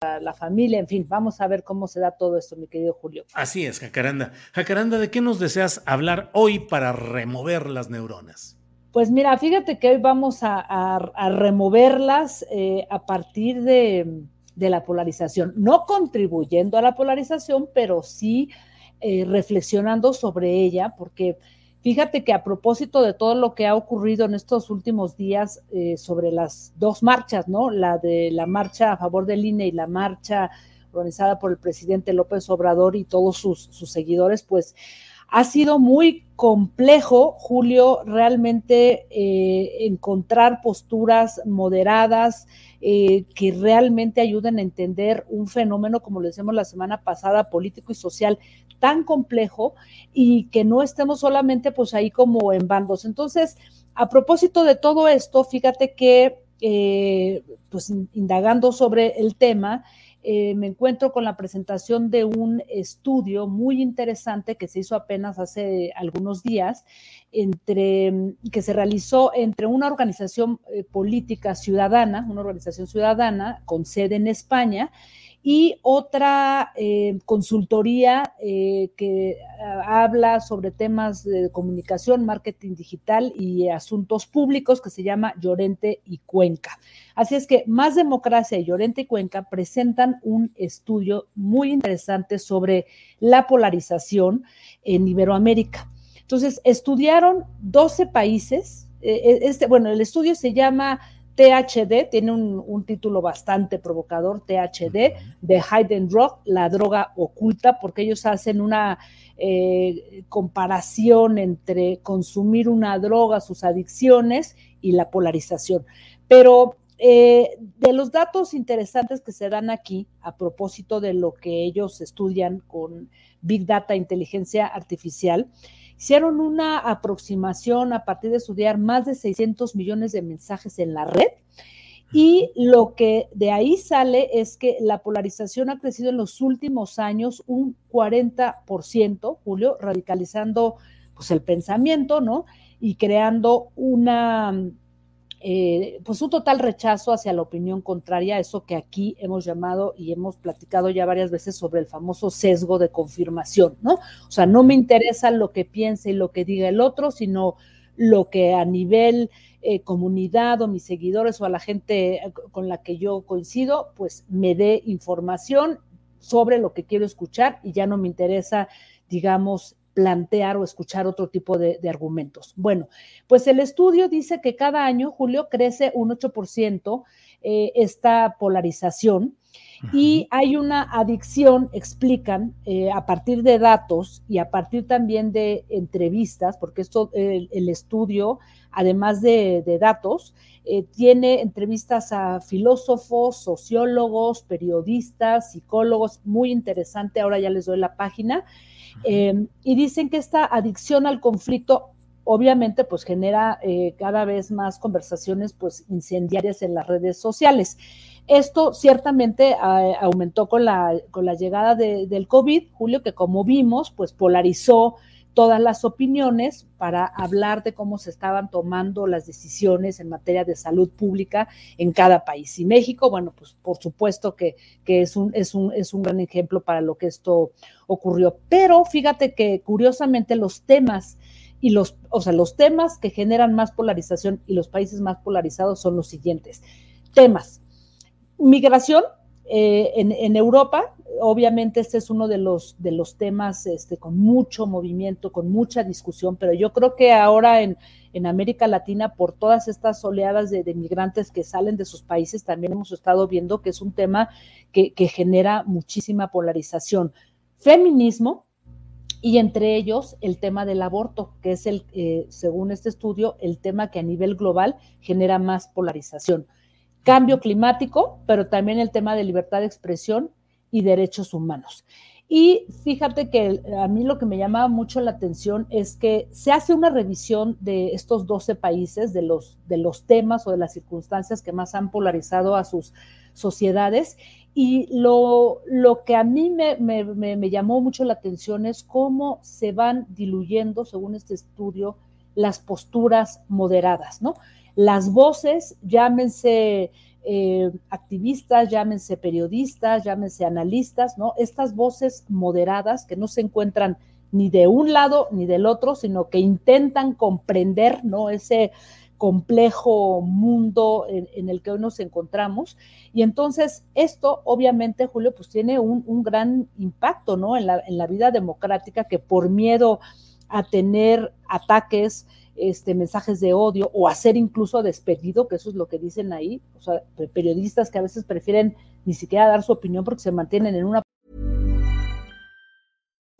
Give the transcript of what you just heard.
La familia, en fin, vamos a ver cómo se da todo esto, mi querido Julio. Así es, Jacaranda. Jacaranda, ¿de qué nos deseas hablar hoy para remover las neuronas? Pues mira, fíjate que hoy vamos a, a- a removerlas eh, a partir de, de la polarización, no contribuyendo a la polarización, pero sí eh, reflexionando sobre ella, porque fíjate que a propósito de todo lo que ha ocurrido en estos últimos días eh, sobre las dos marchas, ¿no? La de la marcha a favor del INE y la marcha organizada por el presidente López Obrador y todos sus, seguidores, pues ha sido muy complejo, Julio, realmente eh, encontrar posturas moderadas eh, que realmente ayuden a entender un fenómeno, como lo decíamos la semana pasada, político y social tan complejo y que no estemos solamente pues ahí como en bandos. Entonces, a propósito de todo esto, fíjate que eh, pues in- indagando sobre el tema, eh, me encuentro con la presentación de un estudio muy interesante que se hizo apenas hace algunos días, entre, que se realizó entre una organización eh, política ciudadana, una organización ciudadana con sede en España, y otra eh, consultoría eh, que ah, habla sobre temas de comunicación, marketing digital y asuntos públicos que se llama Llorente y Cuenca. Así es que Más Democracia y Llorente y Cuenca presentan un estudio muy interesante sobre la polarización en Iberoamérica. Entonces, estudiaron 12 países. eh, Este, bueno, el estudio se llama THD, tiene un, un título bastante provocador, THD, de Hidden Drug, la droga oculta, porque ellos hacen una eh, comparación entre consumir una droga, sus adicciones y la polarización. Pero eh, de los datos interesantes que se dan aquí, a propósito de lo que ellos estudian con Big Data, inteligencia artificial, hicieron una aproximación a partir de estudiar más de 600 millones de mensajes en la red. Y lo que de ahí sale es que la polarización ha crecido en los últimos años un 40%, Julio, radicalizando pues, el pensamiento, ¿no? Y creando una, eh, pues un total rechazo hacia la opinión contraria, eso que aquí hemos llamado y hemos platicado ya varias veces sobre el famoso sesgo de confirmación, ¿no? O sea, no me interesa lo que piense y lo que diga el otro, sino lo que a nivel eh, comunidad o mis seguidores o a la gente eh, con la que yo coincido, pues me dé información sobre lo que quiero escuchar y ya no me interesa, digamos, plantear o escuchar otro tipo de, argumentos. Bueno, pues el estudio dice que cada año, Julio, crece un 8% eh, esta polarización y hay una adicción, explican, eh, a partir de datos y a partir también de entrevistas, porque esto, el, el estudio, además de, de datos, eh, tiene entrevistas a filósofos, sociólogos, periodistas, psicólogos, muy interesante, ahora ya les doy la página, eh, y dicen que esta adicción al conflicto obviamente pues genera eh, cada vez más conversaciones pues incendiarias en las redes sociales. Esto ciertamente eh, aumentó con la, con la llegada de, del COVID, Julio, que como vimos, pues polarizó todas las opiniones para hablar de cómo se estaban tomando las decisiones en materia de salud pública en cada país. Y México, bueno, pues por supuesto que, es, un, es, un, es un gran ejemplo para lo que esto ocurrió. Pero fíjate que curiosamente los temas y los, o sea, los temas que generan más polarización y los países más polarizados son los siguientes. Temas. Migración, eh, en, Europa, obviamente este es uno de los, de los temas este, con mucho movimiento, con mucha discusión, pero yo creo que ahora en, en América Latina, por todas estas oleadas de, migrantes que salen de sus países, también hemos estado viendo que es un tema que, genera muchísima polarización. Feminismo, y entre ellos el tema del aborto, que es el, eh, según este estudio, el tema que a nivel global genera más polarización cambio climático, pero también el tema de libertad de expresión y derechos humanos. Y fíjate que a mí lo que me llamaba mucho la atención es que se hace una revisión de estos 12 países, de los, de los temas o de las circunstancias que más han polarizado a sus sociedades. Y lo, lo que a mí me, me, me llamó mucho la atención es cómo se van diluyendo, según este estudio, las posturas moderadas, ¿no? Las voces, llámense eh, activistas, llámense periodistas, llámense analistas, ¿no? Estas voces moderadas que no se encuentran ni de un lado ni del otro, sino que intentan comprender, ¿no? Ese complejo mundo en, el que hoy nos encontramos. Y entonces esto, obviamente, Julio, pues tiene un, gran impacto, ¿no? En la, en la vida democrática que por miedo a tener ataques, este, mensajes de odio o hacer incluso despedido, que eso es lo que dicen ahí, o sea, periodistas que a veces prefieren ni siquiera dar su opinión porque se mantienen en una